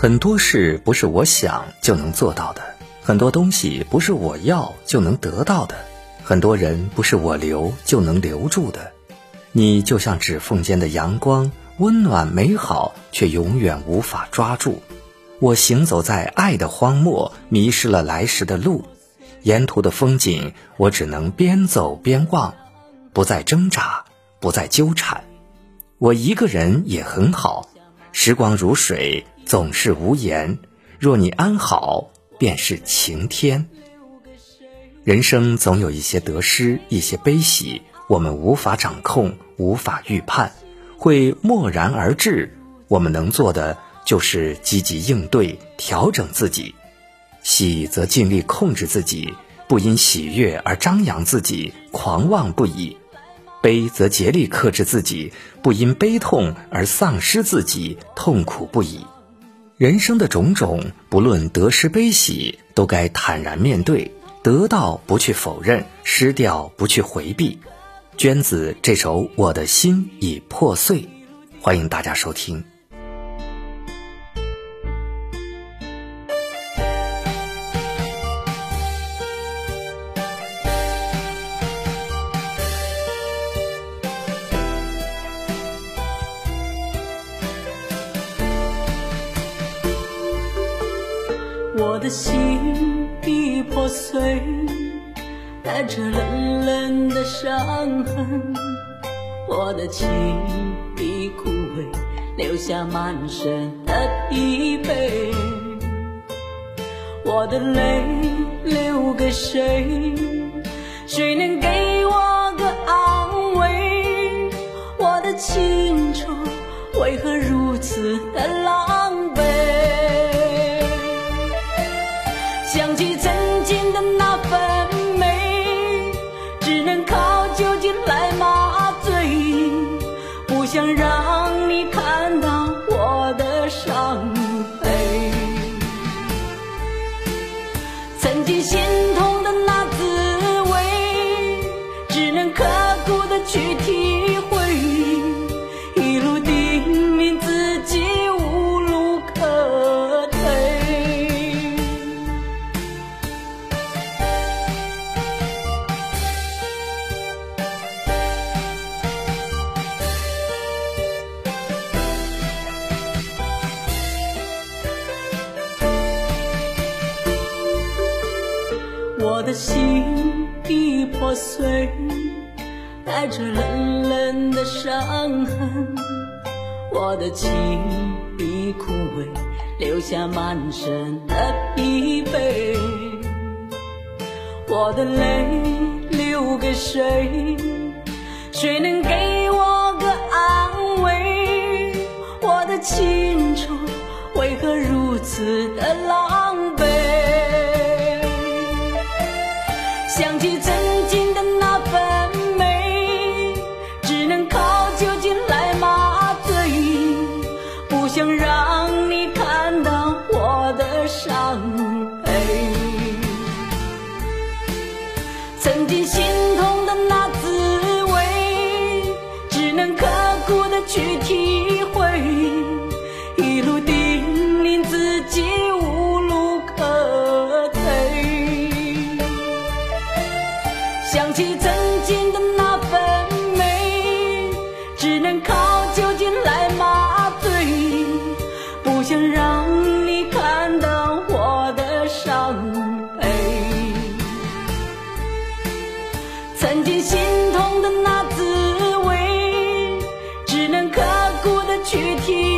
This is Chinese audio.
很多事不是我想就能做到的，很多东西不是我要就能得到的，很多人不是我留就能留住的。你就像指缝间的阳光，温暖美好，却永远无法抓住。我行走在爱的荒漠，迷失了来时的路。沿途的风景，我只能边走边望，不再挣扎，不再纠缠。我一个人也很好，时光如水。总是无言，若你安好，便是晴天。人生总有一些得失，一些悲喜，我们无法掌控，无法预判，会默然而至。我们能做的就是积极应对，调整自己。喜则尽力控制自己，不因喜悦而张扬自己，狂妄不已；悲则竭力克制自己，不因悲痛而丧失自己，痛苦不已。人生的种种，不论得失悲喜，都该坦然面对。得到不去否认，失掉不去回避。娟子这首《我的心已破碎》，欢迎大家收听。我的心已破碎，带着冷冷的伤痕。我的情已枯萎，留下满身的疲惫。我的泪留给谁？谁能给我个安慰？我的青春为何如此的狼只能靠酒精来麻醉，不想让你看到我的伤悲。曾经心痛的心已破碎，带着冷冷的伤痕。我的情已枯萎，留下满身的疲惫。我的泪留给谁？谁能给我个安慰？我的青春为何如此的狼想起曾经的那份美，只能靠酒精来麻醉，不想让你看到我的伤悲。曾经心痛的那滋味，只能刻骨的去体想起曾经的那份美，只能靠酒精来麻醉，不想让你看到我的伤悲。曾经心痛的那滋味，只能刻骨的去体。